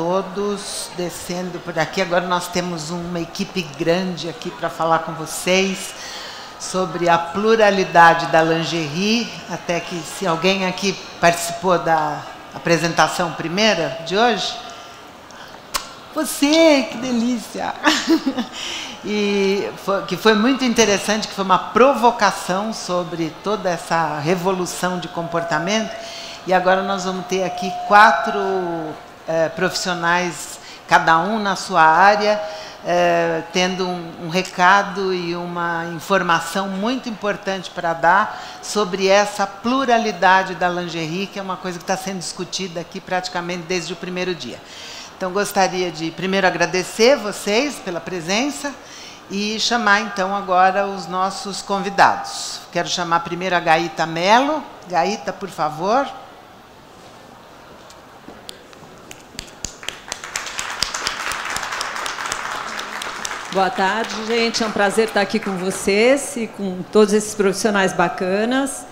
todos. Descendo por aqui, agora nós temos uma equipe grande aqui para falar com vocês sobre a pluralidade da lingerie. Até que, se alguém aqui participou da apresentação primeira de hoje, você, que delícia! e foi, que foi muito interessante, que foi uma provocação sobre toda essa revolução de comportamento. E agora nós vamos ter aqui quatro é, profissionais, cada um na sua área, é, tendo um, um, recado e uma informação muito importante para dar sobre essa pluralidade da lingerie, que é uma coisa que está sendo discutida aqui praticamente desde o primeiro dia. Então, gostaria de primeiro agradecer vocês pela presença e chamar então agora os nossos convidados. Quero chamar primeiro a Gaíta Melo. Gaíta, por favor. Boa tarde, gente. É um prazer estar aqui com vocês e com todos esses profissionais bacanas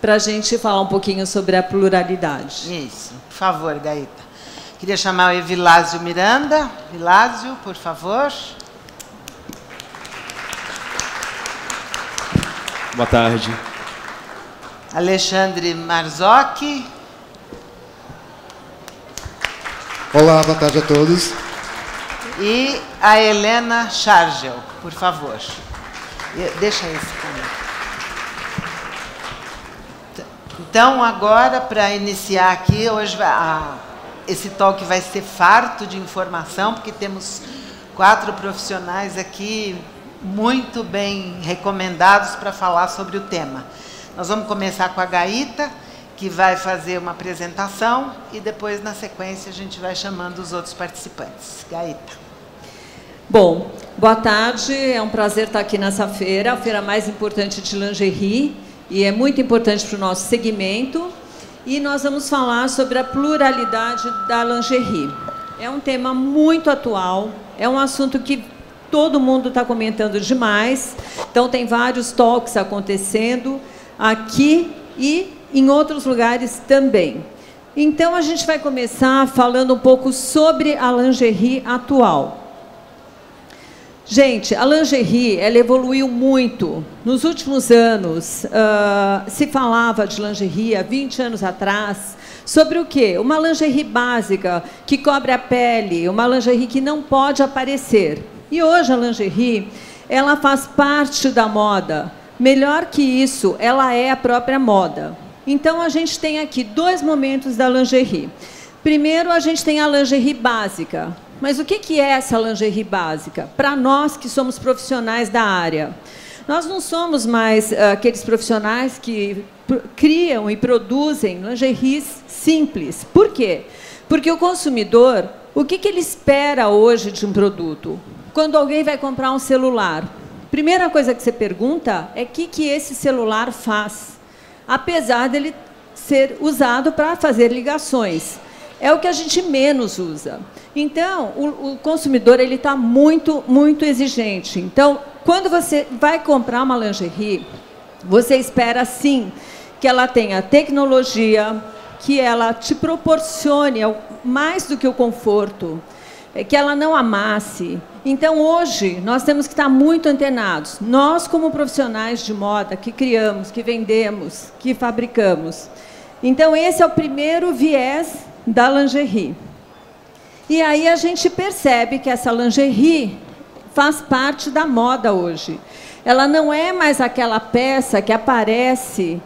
para a gente falar um pouquinho sobre a pluralidade. Isso, por favor, Gaíta. Queria chamar o Evilásio Miranda. Vilásio, por favor. Boa tarde. Alexandre Marzocchi. Olá, boa tarde a todos. E a Helena Chargel, por favor. Deixa esse comigo. Então, agora, para iniciar aqui, hoje a, esse talk vai ser farto de informação, porque temos quatro profissionais aqui muito bem recomendados para falar sobre o tema. Nós vamos começar com a Gaíta, que vai fazer uma apresentação, e depois, na sequência, a gente vai chamando os outros participantes. Gaíta. Bom, boa tarde. É um prazer estar aqui nessa feira, a feira mais importante de lingerie, e é muito importante para o nosso segmento. E nós vamos falar sobre a pluralidade da lingerie. É um tema muito atual, é um assunto que todo mundo está comentando demais. Então, tem vários talks acontecendo aqui e em outros lugares também. Então, a gente vai começar falando um pouco sobre a lingerie atual. Gente, a lingerie ela evoluiu muito. Nos últimos anos, uh, se falava de lingerie há 20 anos atrás, sobre o quê? Uma lingerie básica, que cobre a pele, uma lingerie que não pode aparecer. E hoje a lingerie, ela faz parte da moda. Melhor que isso, ela é a própria moda. Então, a gente tem aqui dois momentos da lingerie. Primeiro, a gente tem a lingerie básica, mas o que é essa lingerie básica? Para nós que somos profissionais da área. Nós não somos mais uh, aqueles profissionais que criam e produzem lingeries simples. Por quê? Porque o consumidor, o que ele espera hoje de um produto? Quando alguém vai comprar um celular, primeira coisa que você pergunta é o que, que esse celular faz, apesar dele ser usado para fazer ligações é o que a gente menos usa. Então, o, o consumidor ele está muito, muito exigente. Então, quando você vai comprar uma lingerie, você espera sim que ela tenha tecnologia, que ela te proporcione mais do que o conforto, é, que ela não amasse. Então, hoje, nós temos que estar muito antenados. Nós, como profissionais de moda, que criamos, que vendemos, que fabricamos. Então, esse é o primeiro viés da lingerie. E aí a gente percebe que essa lingerie faz parte da moda hoje. Ela não é mais aquela peça que aparece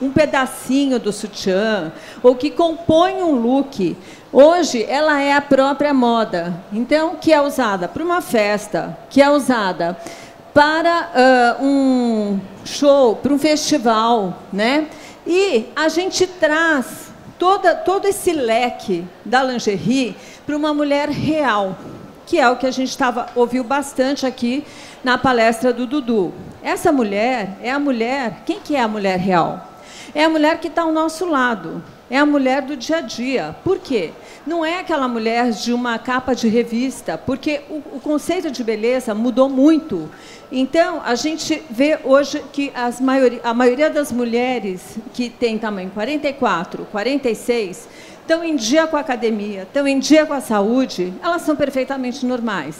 um pedacinho do sutiã ou que compõe um look. Hoje ela é a própria moda. Então, que é usada para uma festa, que é usada para uh, um show, para um festival, né? E a gente traz toda, todo esse leque da lingerie para uma mulher real, que é o que a gente estava ouviu bastante aqui na palestra do Dudu. Essa mulher é a mulher. Quem que é a mulher real? É a mulher que está ao nosso lado. É a mulher do dia a dia. Por quê? Não é aquela mulher de uma capa de revista, porque o, o conceito de beleza mudou muito. Então, a gente vê hoje que a maioria das mulheres que tem tamanho 44, 46, estão em dia com a academia, estão em dia com a saúde, elas são perfeitamente normais.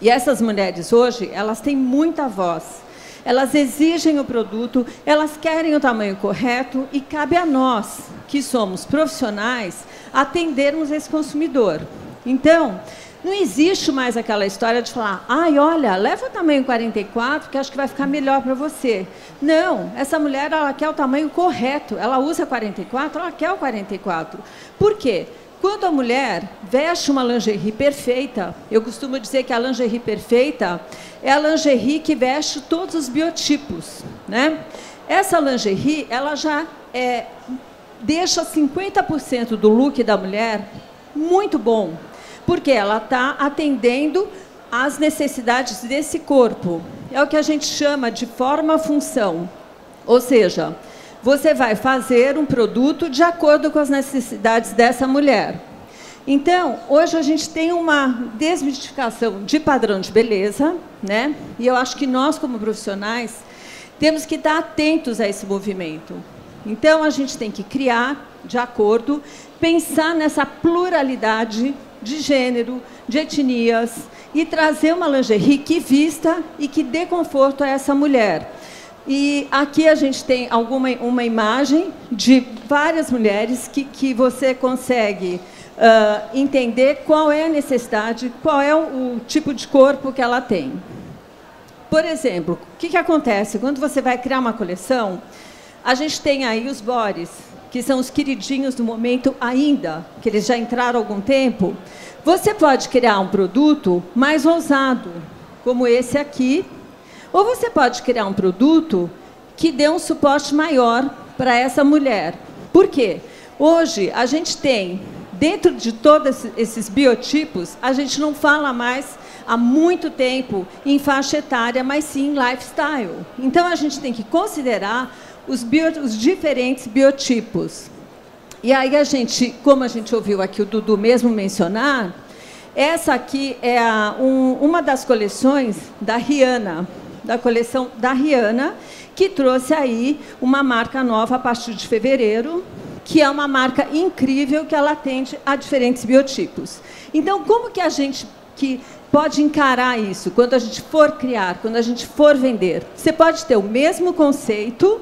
E essas mulheres hoje, elas têm muita voz. Elas exigem o produto, elas querem o tamanho correto e cabe a nós, que somos profissionais, atendermos esse consumidor. Então, não existe mais aquela história de falar, ai, olha, leva o tamanho 44, que acho que vai ficar melhor para você. Não, essa mulher ela quer o tamanho correto, ela usa 44, ela quer o 44. Por quê? Quando a mulher veste uma lingerie perfeita, eu costumo dizer que a lingerie perfeita é a lingerie que veste todos os biotipos. Né? Essa lingerie, ela já é, deixa 50% do look da mulher muito bom, porque ela está atendendo às necessidades desse corpo. É o que a gente chama de forma-função. Ou seja, você vai fazer um produto de acordo com as necessidades dessa mulher. Então, hoje a gente tem uma desmistificação de padrão de beleza, né? E eu acho que nós, como profissionais, temos que estar atentos a esse movimento. Então, a gente tem que criar de acordo, pensar nessa pluralidade de gênero, de etnias e trazer uma lingerie que vista e que dê conforto a essa mulher. E aqui a gente tem alguma uma imagem de várias mulheres que, que você consegue uh, entender qual é a necessidade, qual é o, o, tipo de corpo que ela tem. Por exemplo, o que, que acontece? Quando você vai criar uma coleção, a gente tem aí os bores, que são os queridinhos do momento ainda, que eles já entraram há algum tempo. Você pode criar um produto mais ousado, como esse aqui, ou você pode criar um produto que dê um suporte maior para essa mulher. Por quê? Hoje a gente tem, dentro de todos esses biotipos, a gente não fala mais há muito tempo em faixa etária, mas sim lifestyle. Então a gente tem que considerar os, bio, os diferentes biotipos. E aí a gente, como a gente ouviu aqui o Dudu mesmo mencionar, essa aqui é a, um, uma das coleções da Rihanna da coleção da Rihanna, que trouxe aí uma marca nova a partir de fevereiro, que é uma marca incrível que ela atende a diferentes biotipos. Então, como que a gente que pode encarar isso quando a gente for criar, quando a gente for vender? Você pode ter o mesmo conceito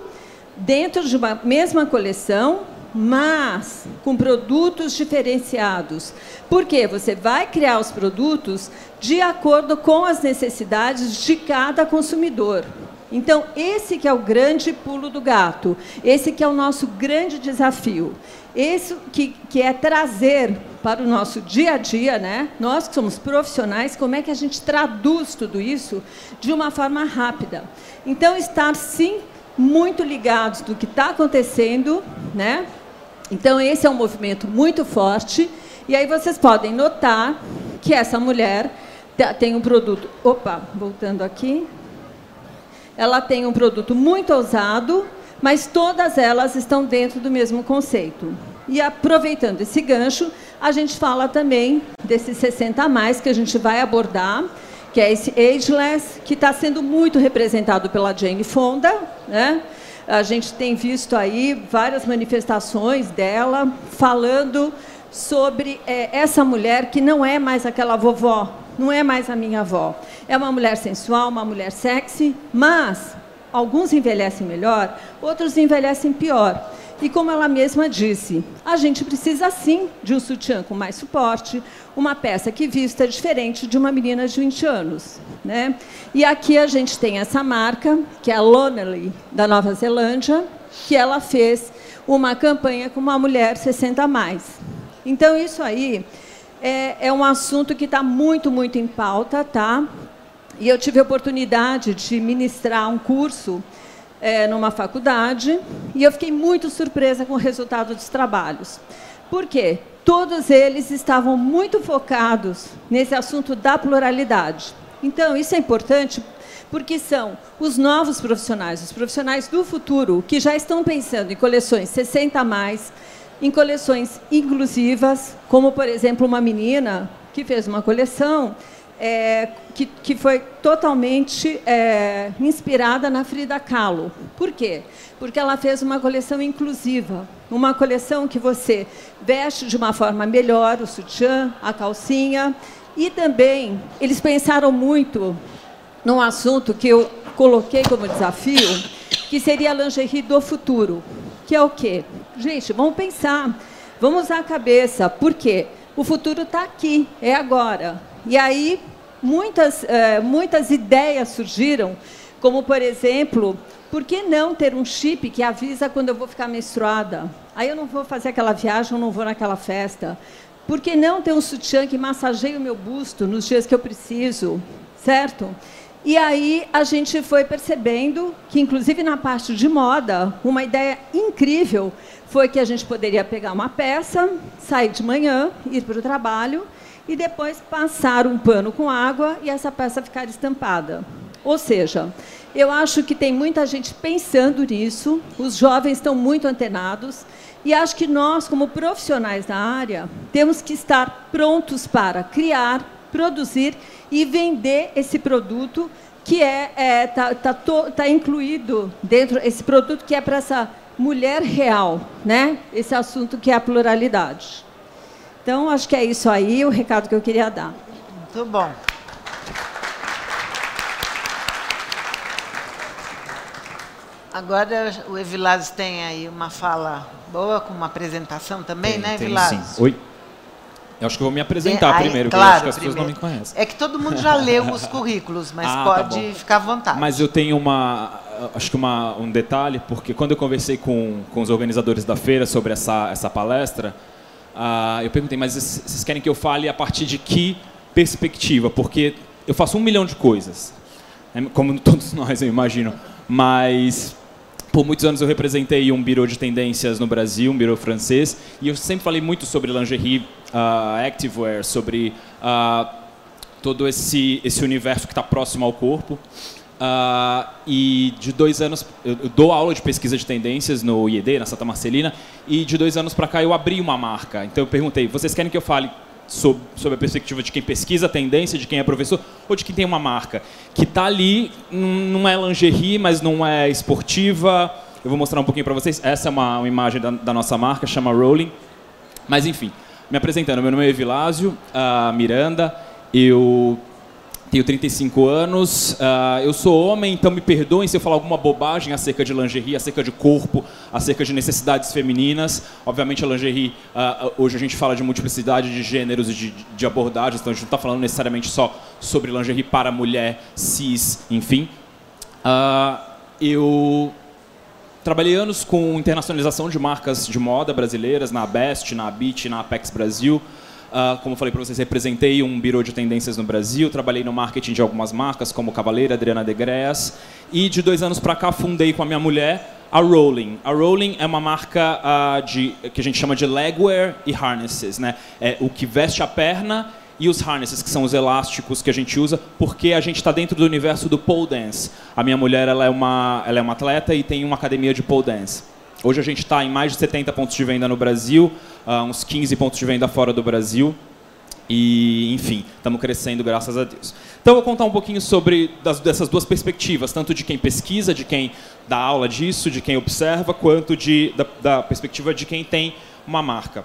dentro de uma mesma coleção, mas com produtos diferenciados. Porque você vai criar os produtos de acordo com as necessidades de cada consumidor. Então, esse que é o grande pulo do gato, esse que é o nosso grande desafio. Esse que, que é trazer para o nosso dia a dia, né? nós que somos profissionais, como é que a gente traduz tudo isso de uma forma rápida. Então, estar, sim, muito ligados do que está acontecendo, né? Então, esse é um movimento muito forte. E aí vocês podem notar que essa mulher tem um produto. Opa, voltando aqui. Ela tem um produto muito ousado, mas todas elas estão dentro do mesmo conceito. E aproveitando esse gancho, a gente fala também desses 60 a mais que a gente vai abordar, que é esse ageless, que está sendo muito representado pela Jane Fonda, né? A gente tem visto aí várias manifestações dela falando sobre é, essa mulher que não é mais aquela vovó, não é mais a minha avó. É uma mulher sensual, uma mulher sexy, mas alguns envelhecem melhor, outros envelhecem pior. E como ela mesma disse, a gente precisa sim de um sutiã com mais suporte, uma peça que vista diferente de uma menina de 20 anos. Né? E aqui a gente tem essa marca, que é a Lonely, da Nova Zelândia, que ela fez uma campanha com uma mulher 60 a mais. Então, isso aí é, é um assunto que está muito, muito em pauta, tá? E eu tive a oportunidade de ministrar um curso é, numa faculdade e eu fiquei muito surpresa com o resultado dos trabalhos. Por quê? Todos eles estavam muito focados nesse assunto da pluralidade. Então, isso é importante porque são os novos profissionais, os profissionais do futuro, que já estão pensando em coleções 60 a mais, em coleções inclusivas, como, por exemplo, uma menina que fez uma coleção é, que, que, foi totalmente é, inspirada na Frida Kahlo. Por quê? Porque ela fez uma coleção inclusiva, uma coleção que você veste de uma forma melhor o sutiã, a calcinha, e também eles pensaram muito num assunto que eu coloquei como desafio, que seria a lingerie do futuro, que é o quê? Gente, vamos pensar, vamos usar a cabeça, por quê? O futuro está aqui, é agora. E aí, muitas, é, muitas ideias surgiram, como, por exemplo, por que não ter um chip que avisa quando eu vou ficar menstruada? Aí eu não vou fazer aquela viagem, eu não vou naquela festa. Por que não ter um sutiã que massageie o meu busto nos dias que eu preciso? Certo? E aí a gente foi percebendo que, inclusive na parte de moda, uma ideia incrível foi que a gente poderia pegar uma peça, sair de manhã, ir para o trabalho e depois passar um pano com água e essa peça ficar estampada. Ou seja, eu acho que tem muita gente pensando nisso, os jovens estão muito antenados, e acho que nós, como profissionais da área, temos que estar prontos para criar, produzir e vender esse produto que é está é, tá, tá, tá incluído dentro esse produto que é para essa mulher real, né? Esse assunto que é a pluralidade. Então, acho que é isso aí, o recado que eu queria dar. Muito bom. Agora o Evilás tem aí uma fala boa, com uma apresentação também, tem, né, Evilás? Sim. Oi. Eu acho que eu vou me apresentar aí, primeiro, claro, porque acho que as primeiro. pessoas não me conhecem. É que todo mundo já leu os currículos, mas ah, tá pode tá ficar à vontade. Mas eu tenho uma, acho que uma, um detalhe, porque quando eu conversei com, com os organizadores da feira sobre essa, essa palestra, Uh, eu perguntei, mas vocês querem que eu fale a partir de que perspectiva? Porque eu faço um milhão de coisas, né? como todos nós, eu imagino. Mas por muitos anos eu representei um bureau de tendências no Brasil, um bureau francês, e eu sempre falei muito sobre lingerie, uh, activewear, sobre uh, todo esse, esse universo que está próximo ao corpo. Uh, e de dois anos, eu dou aula de pesquisa de tendências no IED, na Santa Marcelina, e de dois anos para cá eu abri uma marca. Então eu perguntei: vocês querem que eu fale sobre, sobre a perspectiva de quem pesquisa tendência, de quem é professor, ou de quem tem uma marca? Que está ali, não é lingerie, mas não é esportiva. Eu vou mostrar um pouquinho para vocês. Essa é uma, uma imagem da, da, nossa marca, chama Rolling. Mas enfim, me apresentando: meu nome é Evilásio uh, Miranda. Eu tenho 35 anos, uh, eu sou homem, então me perdoem se eu falar alguma bobagem acerca de lingerie, acerca de corpo, acerca de necessidades femininas. Obviamente a lingerie, uh, hoje a gente fala de multiplicidade de gêneros e de, de abordagens, então a gente não está falando necessariamente só sobre lingerie para mulher, cis, enfim. Uh, eu trabalhei anos com internacionalização de marcas de moda brasileiras, na Best, na Beat, na Apex Brasil. Uh, como falei para vocês, representei um bureau de tendências no Brasil, trabalhei no marketing de algumas marcas, como Cavaleira, Adriana Degreas, e de dois anos para cá fundei com a minha mulher a Rolling. A Rolling é uma marca uh, de, que a gente chama de legwear e harnesses, né? É o que veste a perna e os harnesses, que são os elásticos que a gente usa, porque a gente está dentro do universo do pole dance. A minha mulher ela é, uma, ela é uma atleta e tem uma academia de pole dance. Hoje a gente está em mais de 70 pontos de venda no Brasil, uh, uns 15 pontos de venda fora do Brasil. E, enfim, estamos crescendo graças a Deus. Então, eu vou contar um pouquinho sobre das, dessas duas perspectivas, tanto de quem pesquisa, de quem dá aula disso, de quem observa, quanto de, da, da perspectiva de quem tem uma marca.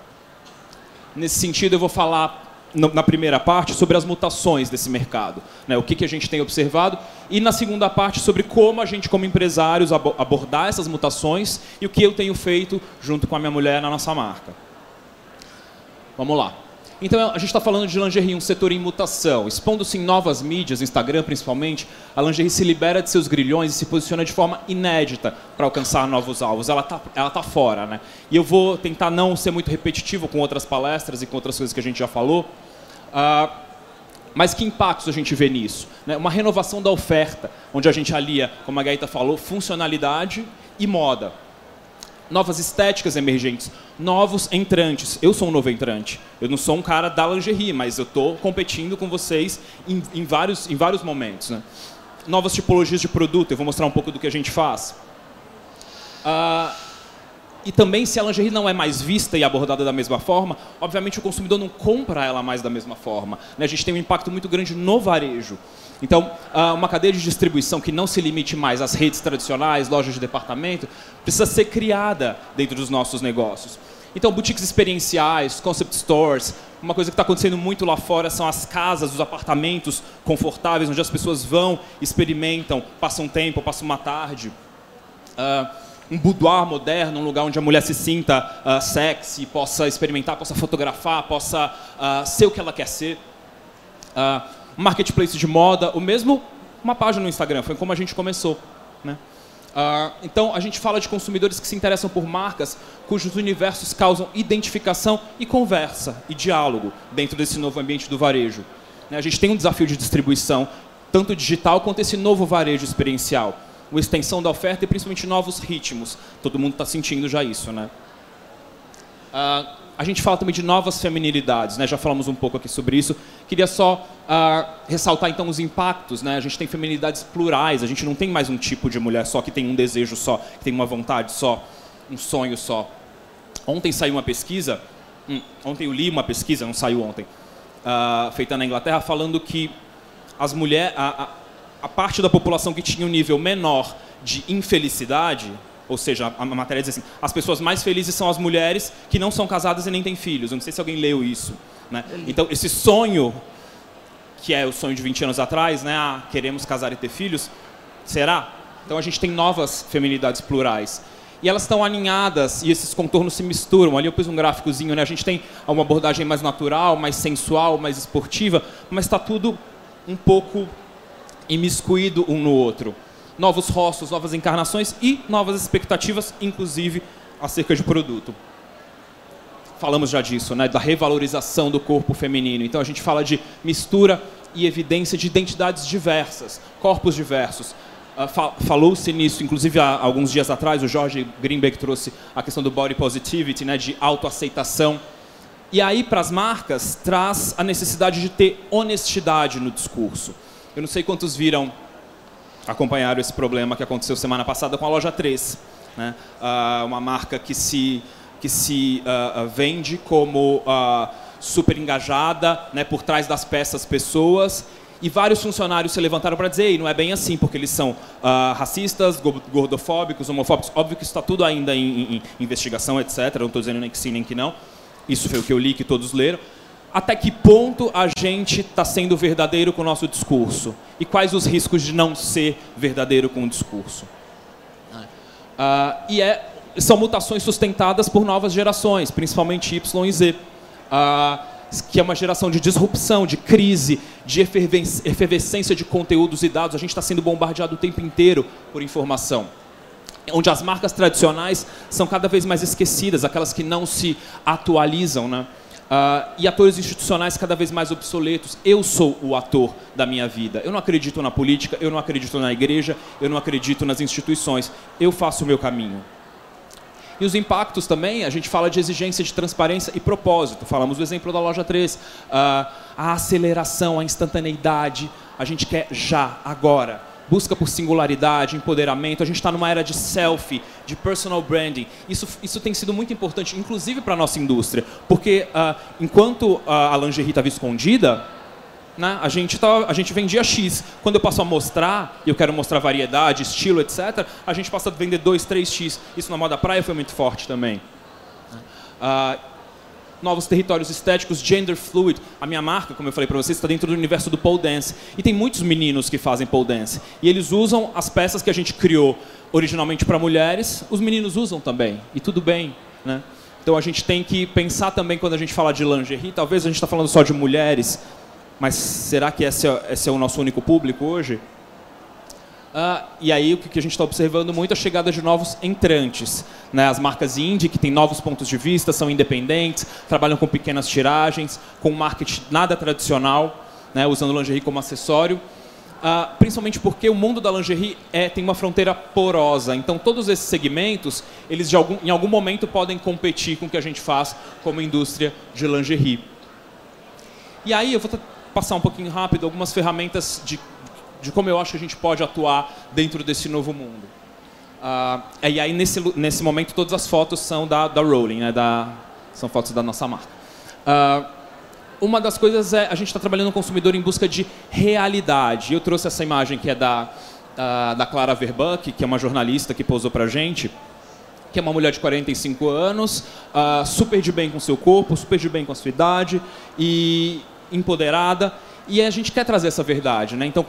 Nesse sentido, eu vou falar na primeira parte sobre as mutações desse mercado, né? o que, que a gente tem observado, e na segunda parte sobre como a gente, como empresários, abordar essas mutações e o que eu tenho feito junto com a minha mulher na nossa marca. Vamos lá. Então a gente está falando de lingerie, um setor em mutação. Expondo-se em novas mídias, Instagram principalmente, a lingerie se libera de seus grilhões e se posiciona de forma inédita para alcançar novos alvos. Ela está ela tá fora, né? E eu vou tentar não ser muito repetitivo com outras palestras e com outras coisas que a gente já falou. Uh, mas que impactos a gente vê nisso? Né? Uma renovação da oferta, onde a gente alia, como a Gaita falou, funcionalidade e moda novas estéticas emergentes, novos entrantes. Eu sou um novo entrante. Eu não sou um cara da lingerie, mas eu estou competindo com vocês em, em, vários, em vários momentos. Né? Novas tipologias de produto. Eu vou mostrar um pouco do que a gente faz. Uh, e também, se a lingerie não é mais vista e abordada da mesma forma, obviamente o consumidor não compra ela mais da mesma forma. Né? A gente tem um impacto muito grande no varejo. Então, ah, uma cadeia de distribuição que não se limite mais às redes tradicionais, lojas de departamento, precisa ser criada dentro dos nossos negócios. Então, boutiques experienciais, concept stores, uma coisa que está acontecendo muito lá fora são as casas, os apartamentos confortáveis, onde as pessoas vão, experimentam, passam um tempo, passam uma tarde. Uh, um boudoir moderno, um lugar onde a mulher se sinta uh, sexy, possa experimentar, possa fotografar, possa uh, ser o que ela quer ser. Uh, marketplace de moda, o mesmo uma página no Instagram, foi como a gente começou. Né? Uh, então, a gente fala de consumidores que se interessam por marcas cujos universos causam identificação e conversa e diálogo dentro desse novo ambiente do varejo. Né? A gente tem um desafio de distribuição, tanto digital quanto esse novo varejo experiencial. Uma extensão da oferta e principalmente novos ritmos. Todo mundo está sentindo já isso. Né? Uh, a gente fala também de novas feminilidades, né? já falamos um pouco aqui sobre isso. Queria só uh, ressaltar então os impactos. Né? A gente tem feminilidades plurais, a gente não tem mais um tipo de mulher só que tem um desejo só, que tem uma vontade só, um sonho só. Ontem saiu uma pesquisa, hum, ontem eu li uma pesquisa, não saiu ontem, uh, feita na Inglaterra, falando que as mulheres, a, a, a parte da população que tinha um nível menor de infelicidade, ou seja, a matéria diz assim: as pessoas mais felizes são as mulheres que não são casadas e nem têm filhos. Eu não sei se alguém leu isso. Né? Então, esse sonho, que é o sonho de 20 anos atrás, né? Ah, queremos casar e ter filhos, será? Então, a gente tem novas feminidades plurais. E elas estão alinhadas e esses contornos se misturam. Ali eu pus um gráficozinho, né? A gente tem uma abordagem mais natural, mais sensual, mais esportiva, mas está tudo um pouco imiscuído um no outro novos rostos, novas encarnações e novas expectativas, inclusive acerca de produto. Falamos já disso, né, da revalorização do corpo feminino. Então a gente fala de mistura e evidência de identidades diversas, corpos diversos. Uh, Falou-se nisso, inclusive há alguns dias atrás, o Jorge Greenberg trouxe a questão do body positivity, né, de autoaceitação. E aí, para as marcas, traz a necessidade de ter honestidade no discurso. Eu não sei quantos viram acompanharam esse problema que aconteceu semana passada com a loja 3. Né? Uh, uma marca que se, que se uh, vende como uh, super engajada, né, por trás das peças pessoas, e vários funcionários se levantaram para dizer, não é bem assim, porque eles são racistas, gordofóbicos, homofóbicos. Óbvio que está tudo ainda em, em, em investigação, etc. Não estou dizendo nem que sim, nem que não. Isso foi o que eu li, que todos leram até que ponto a gente está sendo verdadeiro com o nosso discurso e quais os riscos de não ser verdadeiro com o discurso. Uh, e é, são mutações sustentadas por novas gerações, principalmente Y e Z, uh, que é uma geração de disrupção, de crise, de efervescência de conteúdos e dados. A gente está sendo bombardeado o tempo inteiro por informação onde as marcas tradicionais são cada vez mais esquecidas, aquelas que não se atualizam, né? Uh, e atores institucionais cada vez mais obsoletos. Eu sou o ator da minha vida. Eu não acredito na política, eu não acredito na igreja, eu não acredito nas instituições. Eu faço o meu caminho. E os impactos também, a gente fala de exigência de transparência e propósito. Falamos do exemplo da loja 3. Uh, ah, a aceleração, a instantaneidade, a gente quer já, agora busca por singularidade, empoderamento. A gente está numa era de selfie, de personal branding. Isso, isso tem sido muito importante, inclusive para a nossa indústria, porque uh, enquanto a lingerie estava escondida, né, a, gente a gente vendia X. Quando eu passo a mostrar, e eu quero mostrar variedade, estilo, etc., a gente passa a vender 2, 3X. Isso na moda praia foi muito forte também. Uh, novos territórios estéticos, gender fluid. A minha marca, como eu falei para vocês, está dentro do universo do pole dance. E tem muitos meninos que fazem pole dance. E eles usam as peças que a gente criou originalmente para mulheres, os meninos usam também. E tudo bem, né? Então a gente tem que pensar também quando a gente fala de lingerie, talvez a gente está falando só de mulheres, mas será que esse é, esse é o nosso único público hoje? Uh, e aí o que a gente está observando muito é a chegada de novos entrantes. Né? As marcas indie, que têm novos pontos de vista, são independentes, trabalham com pequenas tiragens, com marketing nada tradicional, né? usando lingerie como acessório. Uh, principalmente porque o mundo da lingerie é, tem uma fronteira porosa. Então, todos esses segmentos, eles algum, em algum momento podem competir com o que a gente faz como indústria de lingerie. E aí, eu vou passar um pouquinho rápido algumas ferramentas de de como eu acho que a gente pode atuar dentro desse novo mundo. Uh, e aí, nesse, nesse momento, todas as fotos são da, da Rolling, né? da, são fotos da nossa marca. Uh, uma das coisas é a gente está trabalhando no consumidor em busca de realidade. Eu trouxe essa imagem que é da, uh, da Clara Verbuck, que é uma jornalista que pousou para a gente, que é uma mulher de 45 anos, super de bem com seu corpo, super de bem com a sua idade e empoderada. E a gente quer trazer essa verdade, né? Então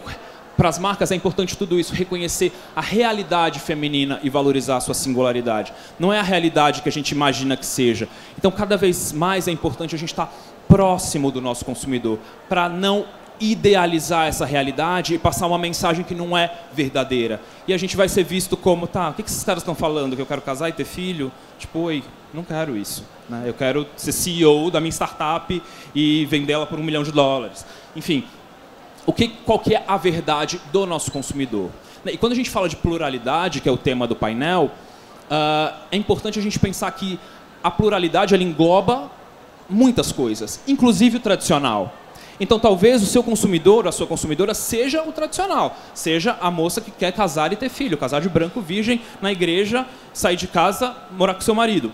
para as marcas é importante tudo isso, reconhecer a realidade feminina e valorizar a sua singularidade. Não é a realidade que a gente imagina que seja. Então, cada vez mais é importante a gente estar próximo do nosso consumidor, para não idealizar essa realidade e passar uma mensagem que não é verdadeira. E a gente vai ser visto como, tá, o que esses caras estão falando? Que eu quero casar e ter filho? Tipo, oi, não quero isso. Né? Eu quero ser CEO da minha startup e vendê-la por um milhão de dólares. Enfim, o que, qual que é a verdade do nosso consumidor. E quando a gente fala de pluralidade, que é o tema do painel, uh, é importante a gente pensar que a pluralidade ela engloba muitas coisas, inclusive o tradicional. Então, talvez o seu consumidor, a sua consumidora, seja o tradicional. Seja a moça que quer casar e ter filho, casar de branco virgem na igreja, sair de casa, morar com seu marido.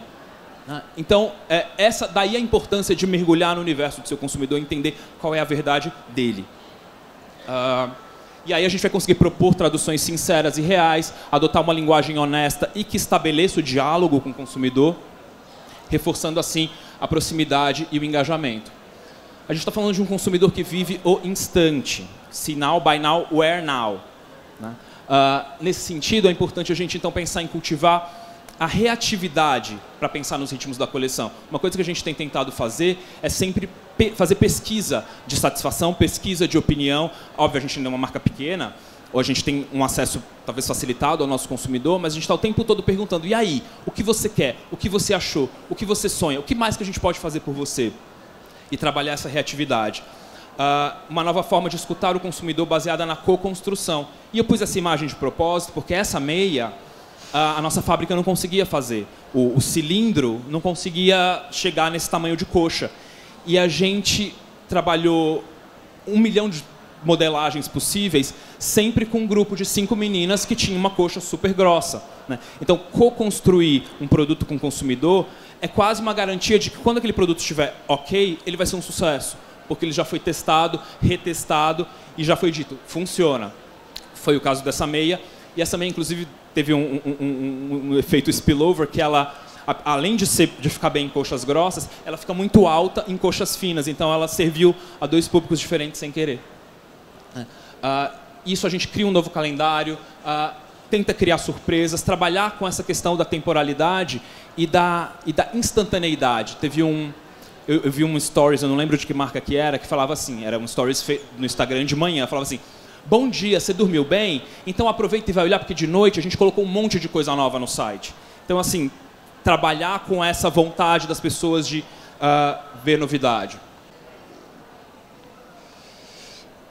Ah, então, é, essa daí a importância de mergulhar no universo do seu consumidor, entender qual é a verdade dele. Uh, e aí a gente vai conseguir propor traduções sinceras e reais, adotar uma linguagem honesta e que estabeleça o diálogo com o consumidor, reforçando assim a proximidade e o engajamento. A gente está falando de um consumidor que vive o instante, now, buy now, where now. Né? Uh, nesse sentido, é importante a gente então pensar em cultivar a reatividade para pensar nos ritmos da coleção. Uma coisa que a gente tem tentado fazer é sempre pe fazer pesquisa de satisfação, pesquisa de opinião. Óbvio, a gente ainda é uma marca pequena, ou a gente tem um acesso talvez facilitado ao nosso consumidor, mas a gente está o tempo todo perguntando: e aí? O que você quer? O que você achou? O que você sonha? O que mais que a gente pode fazer por você? E trabalhar essa reatividade. Uh, uma nova forma de escutar o consumidor baseada na co-construção. E eu pus essa imagem de propósito porque essa meia a, nossa fábrica não conseguia fazer. O, o, cilindro não conseguia chegar nesse tamanho de coxa. E a gente trabalhou um milhão de modelagens possíveis, sempre com um grupo de cinco meninas que tinha uma coxa super grossa. Né? Então, co-construir um produto com o consumidor é quase uma garantia de que quando aquele produto estiver ok, ele vai ser um sucesso, porque ele já foi testado, retestado e já foi dito, funciona. Foi o caso dessa meia, e essa meia, inclusive, teve um, um, um, um efeito spillover que ela além de, ser, de ficar bem em coxas grossas, ela fica muito alta em coxas finas. Então, ela serviu a dois públicos diferentes sem querer. Uh, isso a gente cria um novo calendário, uh, tenta criar surpresas, trabalhar com essa questão da temporalidade e da, e da instantaneidade. Teve um, eu, eu vi um stories, eu não lembro de que marca que era, que falava assim, era um stories no Instagram de manhã, falava assim, Bom dia, você dormiu bem? Então aproveita e vai olhar, porque de noite a gente colocou um monte de coisa nova no site. Então, assim, trabalhar com essa vontade das pessoas de uh, ver novidade.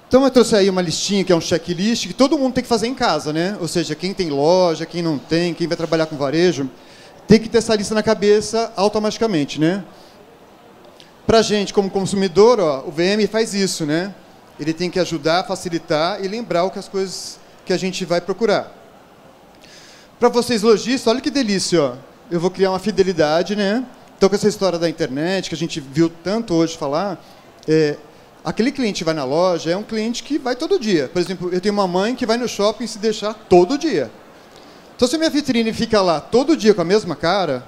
Então eu trouxe aí uma listinha que é um checklist que todo mundo tem que fazer em casa, né? Ou seja, quem tem loja, quem não tem, quem vai trabalhar com varejo, tem que ter essa lista na cabeça automaticamente, né? Pra gente, como consumidor, ó, o VM faz isso, né? Ele tem que ajudar, facilitar e lembrar o que as coisas que a gente vai procurar. Para vocês lojistas, olha que delícia, ó. Eu vou criar uma fidelidade, né? Então, com essa história da internet, que a gente viu tanto hoje falar, é, aquele cliente que vai na loja é um cliente que vai todo dia. Por exemplo, eu tenho uma mãe que vai no shopping se deixar todo dia. Então, se a minha vitrine fica lá todo dia com a mesma cara,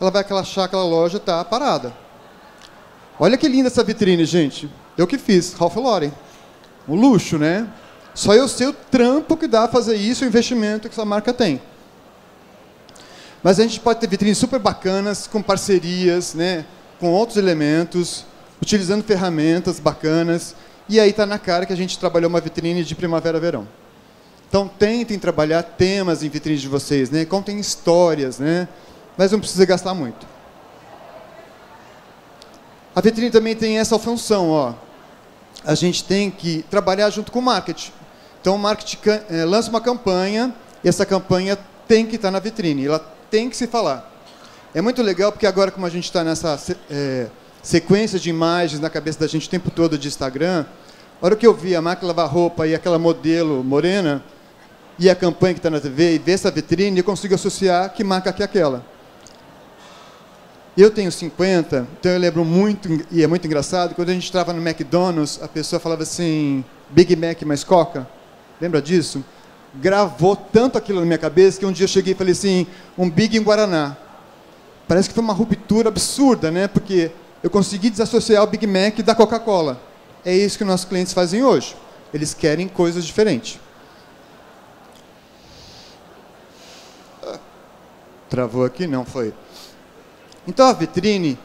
ela vai achar que aquela loja está parada. Olha que linda essa vitrine, gente. Eu que fiz, Ralph Lauren. Um luxo, né? Só eu sei o trampo que dá fazer isso, o investimento que essa marca tem. Mas a gente pode ter vitrines super bacanas, com parcerias, né? com outros elementos, utilizando ferramentas bacanas. E aí está na cara que a gente trabalhou uma vitrine de primavera-verão. Então tentem trabalhar temas em vitrines de vocês, né? contem histórias, né? mas não precisa gastar muito. A vitrine também tem essa função, ó a gente tem que trabalhar junto com o marketing. Então, o marketing é, lança uma campanha e essa campanha tem que estar na vitrine, ela tem que se falar. É muito legal porque agora, como a gente está nessa é, sequência de imagens na cabeça da gente o tempo todo de Instagram, a hora que eu vi a máquina lavar roupa e aquela modelo morena, e a campanha que está na TV e ver essa vitrine, eu consigo associar que marca que é aquela. Eu tenho 50, então eu lembro muito, e é muito engraçado, quando a gente estava no McDonald's, a pessoa falava assim, Big Mac mais Coca. Lembra disso? Gravou tanto aquilo na minha cabeça que um dia eu cheguei e falei assim, um Big em Guaraná. Parece que foi uma ruptura absurda, né? Porque eu consegui desassociar o Big Mac da Coca-Cola. É isso que nossos clientes fazem hoje. Eles querem coisas diferentes. Travou aqui? Não, foi. Então a vitrine,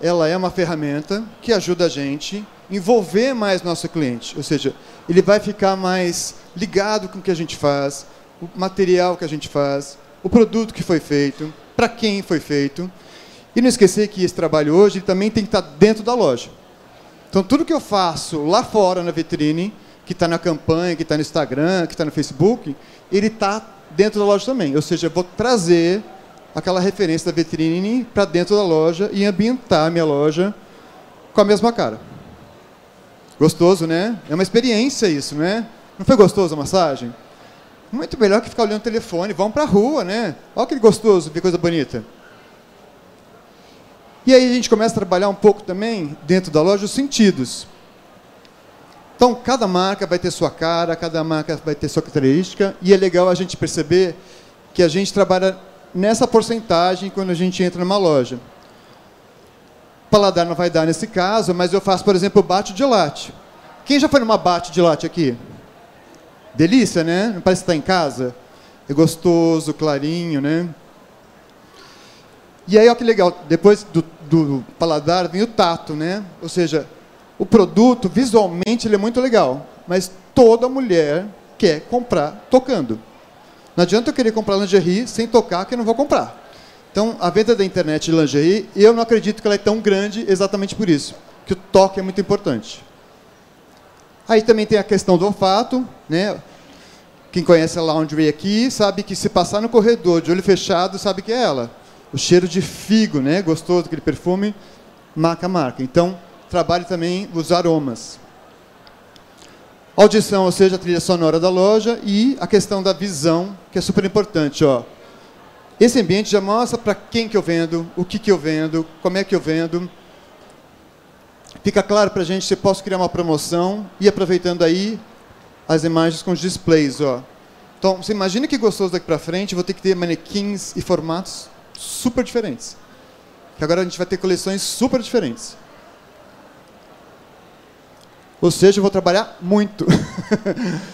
ela é uma ferramenta que ajuda a gente envolver mais nosso cliente, ou seja, ele vai ficar mais ligado com o que a gente faz, o material que a gente faz, o produto que foi feito, para quem foi feito. E não esquecer que esse trabalho hoje também tem que estar dentro da loja. Então tudo que eu faço lá fora na vitrine, que está na campanha, que está no Instagram, que está no Facebook, ele está dentro da loja também. Ou seja, eu vou trazer aquela referência da vitrine para dentro da loja e ambientar a minha loja com a mesma cara. Gostoso, né? É uma experiência isso, né? Não foi gostoso a massagem? Muito melhor que ficar olhando o telefone. Vamos para a rua, né? Olha que gostoso, que coisa bonita. E aí a gente começa a trabalhar um pouco também, dentro da loja, os sentidos. Então, cada marca vai ter sua cara, cada marca vai ter sua característica, e é legal a gente perceber que a gente trabalha nessa porcentagem quando a gente entra numa loja. Paladar não vai dar nesse caso, mas eu faço, por exemplo, bate de latte. Quem já foi numa bate de latte aqui? Delícia, né? Não parece estar em casa? É gostoso, clarinho, né? E aí, olha que legal, depois do, do paladar vem o tato, né? Ou seja, o produto, visualmente, ele é muito legal, mas toda mulher quer comprar tocando. Não adianta eu querer comprar lingerie sem tocar que eu não vou comprar. Então, a venda da internet de lingerie, eu não acredito que ela é tão grande exatamente por isso, que o toque é muito importante. Aí também tem a questão do olfato, né? Quem conhece a laundry aqui sabe que se passar no corredor de olho fechado, sabe que é ela. O cheiro de figo, né? Gostoso, aquele perfume, marca marca. Então, trabalhe também os aromas. Audição, ou seja, a trilha sonora da loja e a questão da visão, que é super importante. Ó. Esse ambiente já mostra para quem que eu vendo, o que, que eu vendo, como é que eu vendo. Fica claro para a gente se posso criar uma promoção e aproveitando aí as imagens com os displays. Ó. Então, você imagina que gostoso daqui para frente, vou ter que ter manequins e formatos super diferentes. Que agora a gente vai ter coleções super diferentes. Ou seja, eu vou trabalhar muito.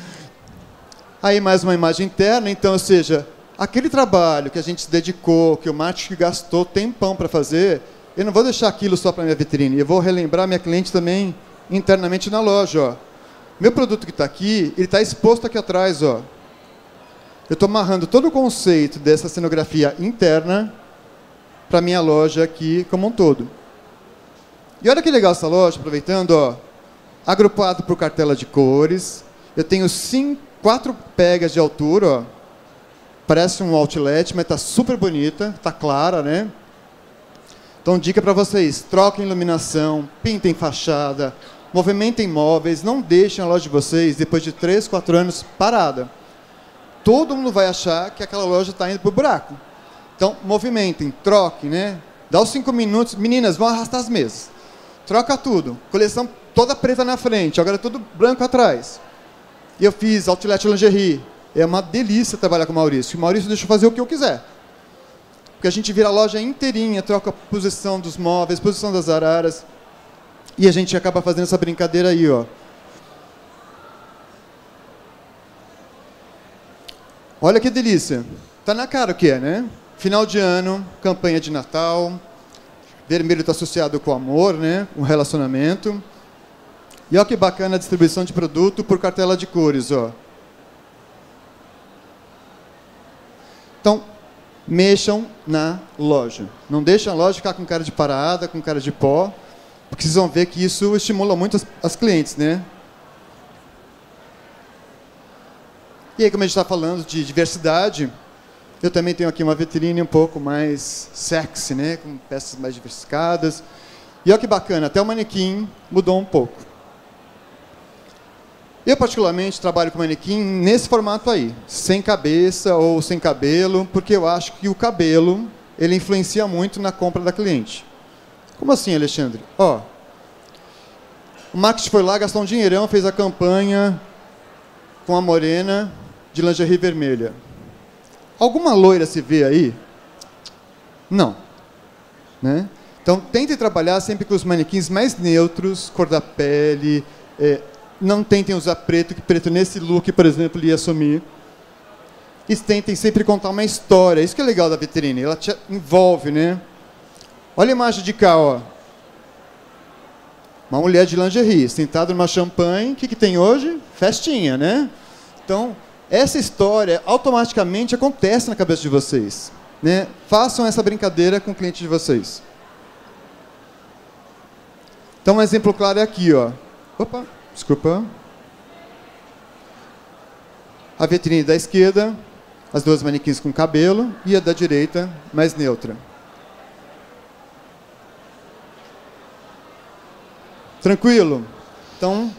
Aí mais uma imagem interna, então, ou seja, aquele trabalho que a gente se dedicou, que o marketing gastou tempão para fazer, eu não vou deixar aquilo só para minha vitrine, eu vou relembrar minha cliente também internamente na loja. Ó. Meu produto que está aqui, ele está exposto aqui atrás. Ó. Eu estou amarrando todo o conceito dessa cenografia interna para minha loja aqui como um todo. E olha que legal essa loja, aproveitando, ó, agrupado por cartela de cores. Eu tenho cinco, quatro pegas de altura, ó. parece um outlet, mas está super bonita, está clara, né? Então, dica para vocês: troquem iluminação, pintem fachada, movimentem móveis, não deixem a loja de vocês, depois de 3, 4 anos, parada. Todo mundo vai achar que aquela loja está indo para o buraco. Então, movimentem, troquem, né? Dá os 5 minutos. Meninas, vão arrastar as mesas. Troca tudo. Coleção toda preta na frente, agora é tudo branco atrás. E eu fiz Outlet Lingerie. É uma delícia trabalhar com o Maurício. O Maurício deixa eu fazer o que eu quiser. Porque a gente vira a loja inteirinha, troca a posição dos móveis, posição das araras. E a gente acaba fazendo essa brincadeira aí, ó. Olha que delícia. Tá na cara o que é, né? Final de ano, campanha de Natal. Vermelho está associado com amor, né? Um relacionamento. E olha que bacana a distribuição de produto por cartela de cores. Ó. Então, mexam na loja. Não deixem a loja ficar com cara de parada, com cara de pó, porque vocês vão ver que isso estimula muito as, as clientes, né? E aí, como a gente está falando de diversidade, eu também tenho aqui uma vitrine um pouco mais sexy, né? Com peças mais diversificadas. E olha que bacana, até o manequim mudou um pouco. Eu, particularmente, trabalho com manequim nesse formato aí, sem cabeça ou sem cabelo, porque eu acho que o cabelo ele influencia muito na compra da cliente. Como assim, Alexandre? Ó, o Max foi lá, gastou um dinheirão, fez a campanha com a morena de lingerie vermelha. Alguma loira se vê aí? Não. Né? Então, tente trabalhar sempre com os manequins mais neutros, cor da pele. É, não tentem usar preto, que preto nesse look, por exemplo, ia assumir. E tentem sempre contar uma história. Isso que é legal da vitrine, ela te envolve, né? Olha a imagem de cá, ó. Uma mulher de lingerie, sentada numa champanhe. O que, que tem hoje? Festinha, né? Então, essa história automaticamente acontece na cabeça de vocês. Né? Façam essa brincadeira com o cliente de vocês. Então, um exemplo claro é aqui, ó. Opa, desculpa. A vitrine da esquerda, as duas manequins com cabelo, e a da direita, mais neutra. Tranquilo? Então,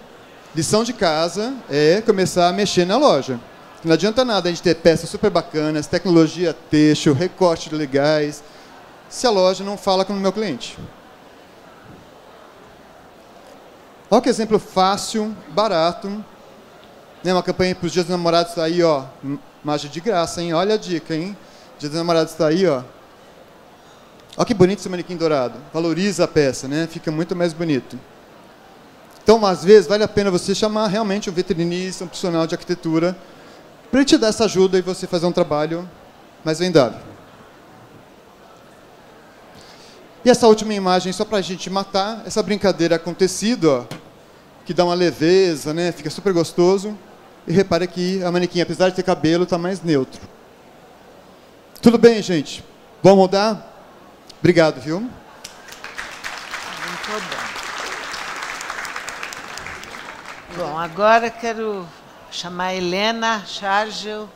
lição de casa é começar a mexer na loja. Não adianta nada a gente ter peças super bacanas, tecnologia texto, recortes legais, se a loja não fala com o meu cliente. Olha que exemplo fácil, barato. Né, uma campanha para os dias dos namorados está aí, ó. Magia de graça, hein? Olha a dica, hein? Dia dos namorados está aí, ó. Olha que bonito esse manequim dourado. Valoriza a peça, né? Fica muito mais bonito. Então, às vezes, vale a pena você chamar realmente um veterinista, um profissional de arquitetura, para ele te dar essa ajuda e você fazer um trabalho mais vendável. E essa última imagem, só para a gente matar, essa brincadeira com tecido, ó, que dá uma leveza, né? fica super gostoso. E repare que a manequim, apesar de ter cabelo, está mais neutro. Tudo bem, gente? Vamos mudar? Obrigado, viu? Muito bom. Bom, agora quero chamar a Helena Chargel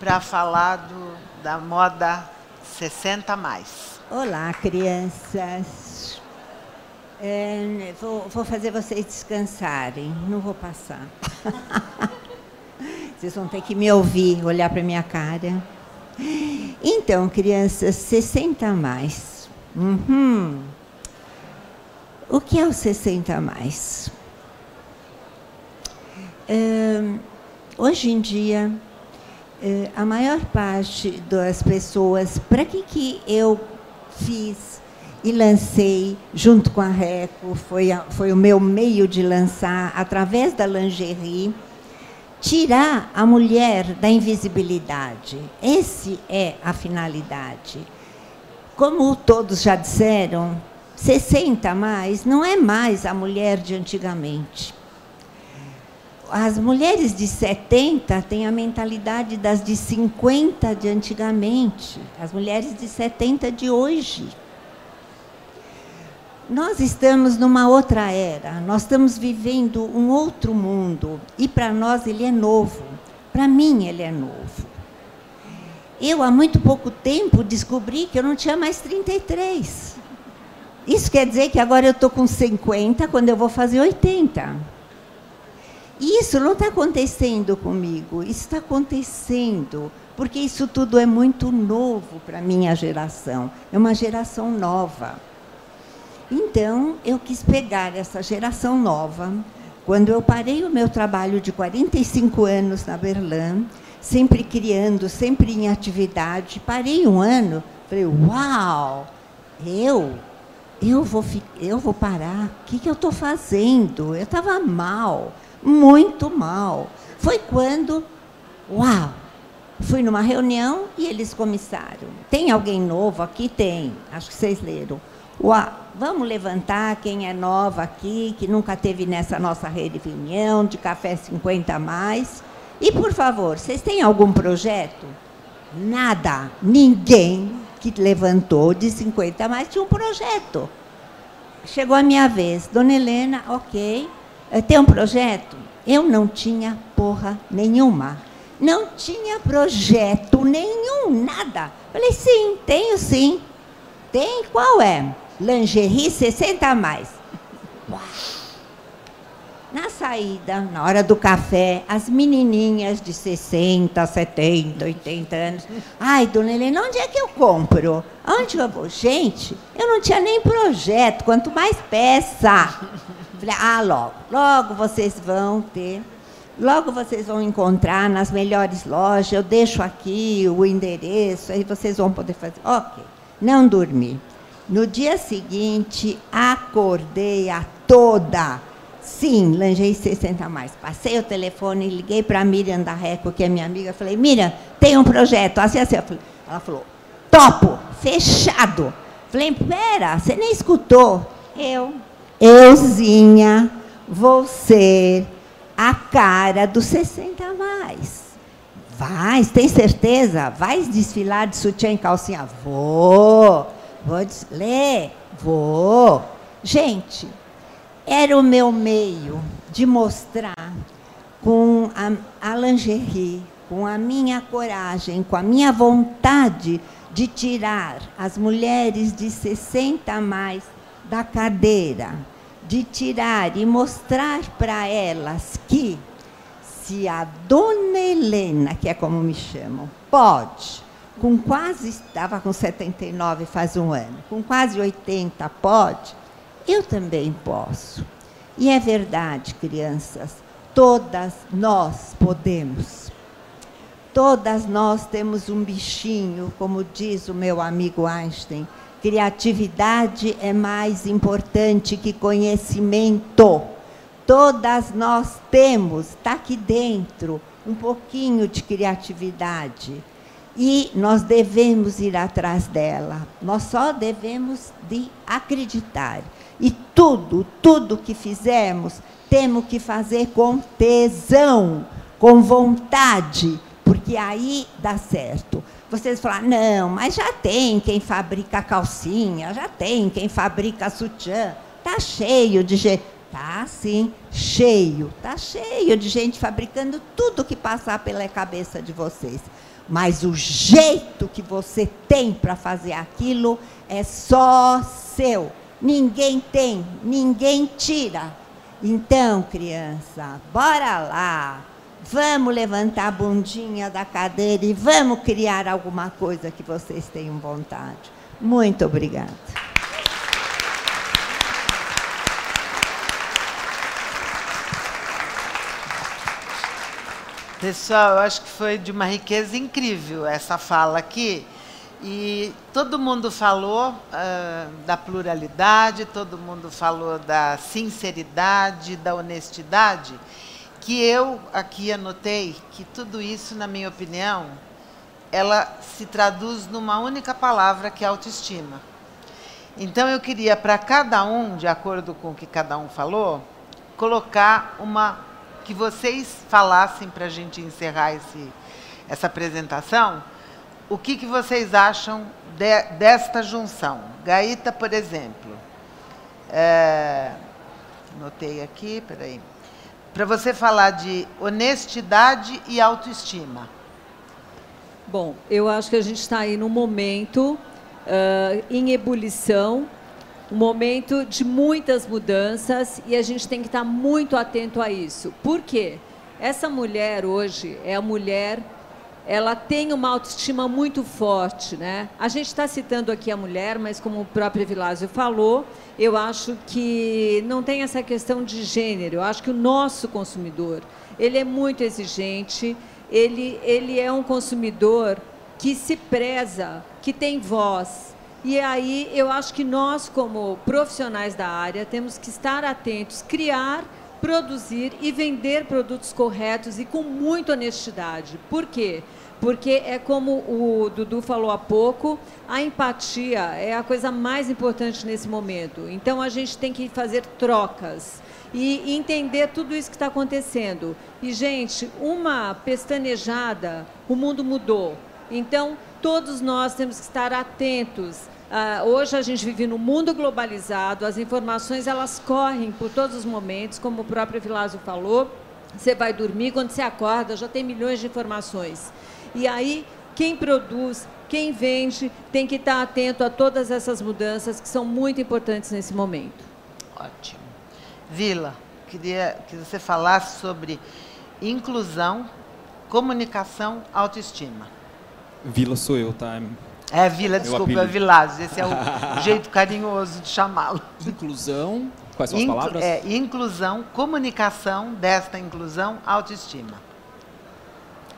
para falar do, da moda 60 mais. Olá, crianças. É, vou, vou fazer vocês descansarem, não vou passar. Vocês vão ter que me ouvir, olhar para minha cara. Então, crianças, 60 mais. Uhum. O que é o 60 mais? hoje em dia, a maior parte das pessoas, para que, que eu fiz e lancei junto com a Reco, foi, a, foi o meu meio de lançar, através da lingerie, tirar a mulher da invisibilidade. Esse é a finalidade. Como todos já disseram, 60 mais não é mais a mulher de antigamente as mulheres de 70 têm a mentalidade das de 50 de antigamente, as mulheres de 70 de hoje. Nós estamos numa outra era, nós estamos vivendo um outro mundo e para nós ele é novo, para mim ele é novo. Eu, há muito pouco tempo, descobri que eu não tinha mais 33. Isso quer dizer que agora eu estou com 50 quando eu vou fazer 80. Isso não está acontecendo comigo, isso está acontecendo, porque isso tudo é muito novo para a minha geração, é uma geração nova. Então, eu quis pegar essa geração nova, quando eu parei o meu trabalho de 45 anos na Berlã, sempre criando, sempre em atividade, parei um ano, falei, uau, eu eu vou, eu vou parar, o que, que eu estou fazendo? Eu estava mal, muito mal. Foi quando, uau, fui numa reunião e eles comissaram. Tem alguém novo aqui? Tem, acho que vocês leram. Uau, vamos levantar quem é nova aqui, que nunca teve nessa nossa reunião, de café 50 a mais. E, por favor, vocês têm algum projeto? Nada, ninguém que levantou de 50 a mais tinha um projeto. Chegou a minha vez. Dona Helena, ok, tem um projeto? Eu não tinha porra nenhuma. Não tinha projeto nenhum, nada. Falei, sim, tenho sim. Tem? Qual é? Lingerie 60 a mais. Uau. Na saída, na hora do café, as menininhas de 60, 70, 80 anos. Ai, dona Helena, onde é que eu compro? Onde eu vou? Gente, eu não tinha nem projeto, quanto mais peça. Ah, logo, logo vocês vão ter. Logo vocês vão encontrar nas melhores lojas. Eu deixo aqui o endereço, aí vocês vão poder fazer. Ok. Não dormi. No dia seguinte, acordei a toda Sim, lingerie 60 mais. Passei o telefone, liguei para a Miriam da Reco, que é minha amiga, falei, Miriam, tem um projeto, assim, assim. Ela falou, topo, fechado. Falei, pera, você nem escutou. Eu, euzinha, vou ser a cara dos 60 mais. Vai, tem certeza? Vai desfilar de sutiã e calcinha? Vou. Vou ler? Vou. Gente, era o meu meio de mostrar com a, a lingerie, com a minha coragem, com a minha vontade de tirar as mulheres de 60 a mais da cadeira, de tirar e mostrar para elas que se a dona Helena, que é como me chamam, pode, com quase, estava com 79 faz um ano, com quase 80 pode, eu também posso. E é verdade, crianças, todas nós podemos. Todas nós temos um bichinho, como diz o meu amigo Einstein. Criatividade é mais importante que conhecimento. Todas nós temos, está aqui dentro, um pouquinho de criatividade. E nós devemos ir atrás dela. Nós só devemos de acreditar. E tudo, tudo que fizermos, temos que fazer com tesão, com vontade, porque aí dá certo. Vocês falam, não, mas já tem quem fabrica calcinha, já tem quem fabrica sutiã, tá cheio de gente. Tá sim, cheio, tá cheio de gente fabricando tudo que passar pela cabeça de vocês. Mas o jeito que você tem para fazer aquilo é só seu ninguém tem, ninguém tira. Então, criança, bora lá. Vamos levantar a bundinha da cadeira e vamos criar alguma coisa que vocês tenham vontade. Muito obrigada. Pessoal, eu acho que foi de uma riqueza incrível essa fala aqui. E todo mundo falou uh, da pluralidade, todo mundo falou da sinceridade, da honestidade, que eu aqui anotei que tudo isso, na minha opinião, ela se traduz numa única palavra que é autoestima. Então eu queria para cada um, de acordo com o que cada um falou, colocar uma que vocês falassem para a gente encerrar esse, essa apresentação o que, que vocês acham de, desta junção? Gaíta, por exemplo. É, notei aqui, peraí. Para você falar de honestidade e autoestima. Bom, eu acho que a gente está aí num momento uh, em ebulição, um momento de muitas mudanças e a gente tem que estar muito atento a isso. Por quê? Essa mulher hoje é a mulher ela tem uma autoestima muito forte. Né? A gente está citando aqui a mulher, mas como o próprio Vilásio falou, eu acho que não tem essa questão de gênero. Eu acho que o nosso consumidor, ele é muito exigente, ele, ele é um consumidor que se preza, que tem voz. E aí eu acho que nós, como profissionais da área, temos que estar atentos, criar produzir e vender produtos corretos e com muita honestidade. Por quê? Porque é como o Dudu falou há pouco, a empatia é a coisa mais importante nesse momento. Então a gente tem que fazer trocas e entender tudo isso que está acontecendo. E, gente, uma pestanejada, o mundo mudou. Então, todos nós temos que estar atentos Uh, hoje a gente vive num mundo globalizado, as informações elas correm por todos os momentos, como o próprio Vilásio falou. Você vai dormir, quando você acorda, já tem milhões de informações. E aí, quem produz, quem vende, tem que estar atento a todas essas mudanças que são muito importantes nesse momento. Ótimo. Vila. queria que você falasse sobre inclusão, comunicação, autoestima. Vila sou eu, tá? É, Vila, desculpa, é Vilásio. Esse é o jeito carinhoso de chamá-lo. Inclusão. Quais são as Inclu- palavras? É, inclusão, comunicação desta inclusão, autoestima.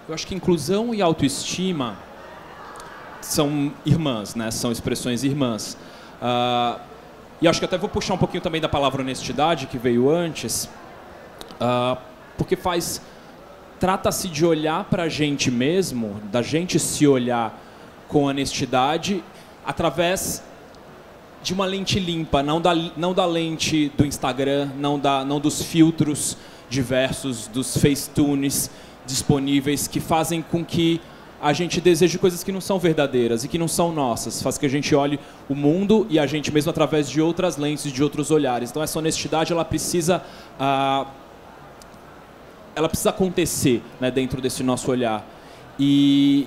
Eu acho que inclusão e autoestima são irmãs, né? São expressões irmãs. Ah, e acho que até vou puxar um pouquinho também da palavra honestidade que veio antes, ah, porque faz trata-se de olhar para a gente mesmo, da gente se olhar com honestidade através de uma lente limpa, não da, não da lente do Instagram, não, da, não dos filtros diversos, dos facetunes disponíveis que fazem com que a gente deseje coisas que não são verdadeiras e que não são nossas. Faz que a gente olhe o mundo e a gente mesmo através de outras lentes, de outros olhares. Então essa honestidade ela precisa ah, ela precisa acontecer né, dentro desse nosso olhar. E,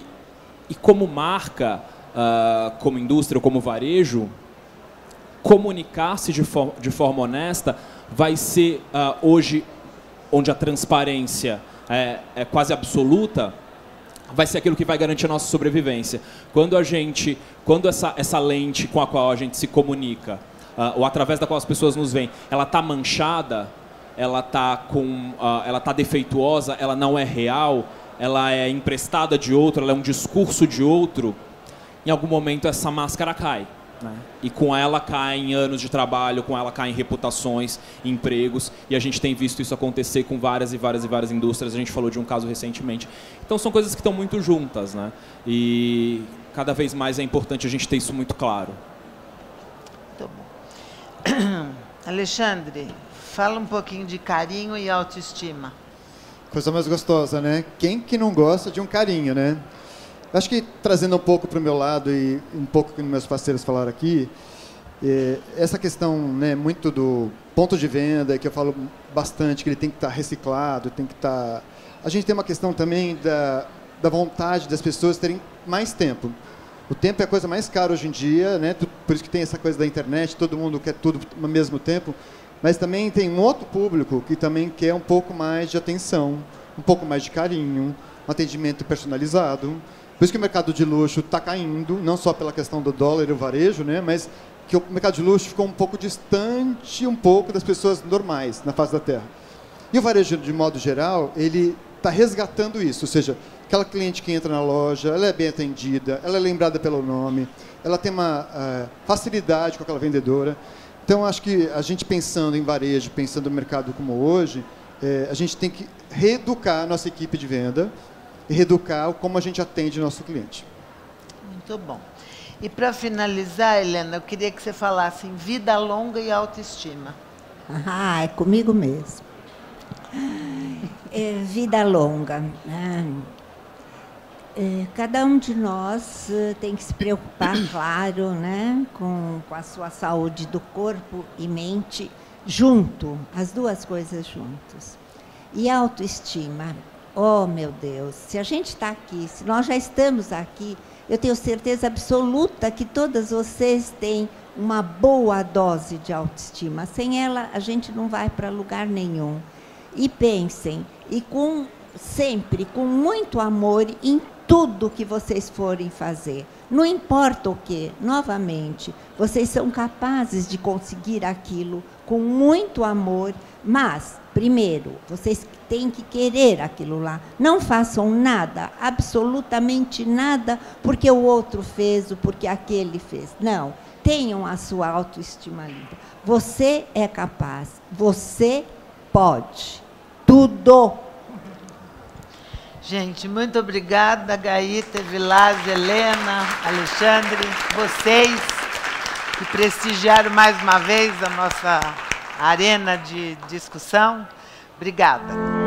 e como marca, ah, como indústria ou como varejo, comunicar-se de, for- de forma honesta vai ser ah, hoje onde a transparência é, é quase absoluta vai ser aquilo que vai garantir a nossa sobrevivência quando a gente quando essa essa lente com a qual a gente se comunica ah, ou através da qual as pessoas nos veem ela está manchada ela está com ah, ela tá defeituosa ela não é real ela é emprestada de outro ela é um discurso de outro em algum momento essa máscara cai. Né? E com ela caem anos de trabalho, com ela caem reputações, empregos, e a gente tem visto isso acontecer com várias e várias e várias indústrias. A gente falou de um caso recentemente. Então são coisas que estão muito juntas, né? E cada vez mais é importante a gente ter isso muito claro. Muito bom. Alexandre, fala um pouquinho de carinho e autoestima. Coisa mais gostosa, né? Quem que não gosta de um carinho, né? Acho que trazendo um pouco para o meu lado e um pouco que meus parceiros falaram aqui, eh, essa questão né, muito do ponto de venda, que eu falo bastante, que ele tem que estar reciclado, tem que estar... A gente tem uma questão também da, da vontade das pessoas terem mais tempo. O tempo é a coisa mais cara hoje em dia, né? Por isso que tem essa coisa da internet, todo mundo quer tudo ao mesmo tempo. Mas também tem um outro público que também quer um pouco mais de atenção, um pouco mais de carinho, um atendimento personalizado. Por isso que o mercado de luxo está caindo, não só pela questão do dólar e o varejo, né? Mas que o mercado de luxo ficou um pouco distante um pouco das pessoas normais na face da Terra. E o varejo, de modo geral, ele está resgatando isso, ou seja, aquela cliente que entra na loja, ela é bem atendida, ela é lembrada pelo nome, ela tem uma eh, facilidade com aquela vendedora. Então, acho que a gente pensando em varejo, pensando no mercado como hoje, eh, a gente tem que reeducar a nossa equipe de venda e reeducar como a gente atende o nosso cliente. Muito bom. E para finalizar, Helena, eu queria que você falasse em vida longa e autoestima. Ah, é comigo mesmo. É, vida longa. né? É, cada um de nós eh, tem que se preocupar, claro, né, com, com a sua saúde do corpo e mente junto, as duas coisas juntas. E a autoestima, oh meu Deus, se a gente está aqui, se nós já estamos aqui, eu tenho certeza absoluta que todas vocês têm uma boa dose de autoestima. Sem ela, a gente não vai para lugar nenhum. E pensem, e com sempre com muito amor em tudo que vocês forem fazer. Não importa o que, novamente, vocês são capazes de conseguir aquilo com muito amor, mas primeiro, vocês têm que querer aquilo lá. Não façam nada, absolutamente nada, porque o outro fez ou porque aquele fez. Não. Tenham a sua autoestima limpa. Você é capaz, você pode. Tudo. Gente, muito obrigada, Gaíta, Vilás, Helena, Alexandre, vocês que prestigiaram mais uma vez a nossa arena de discussão. Obrigada.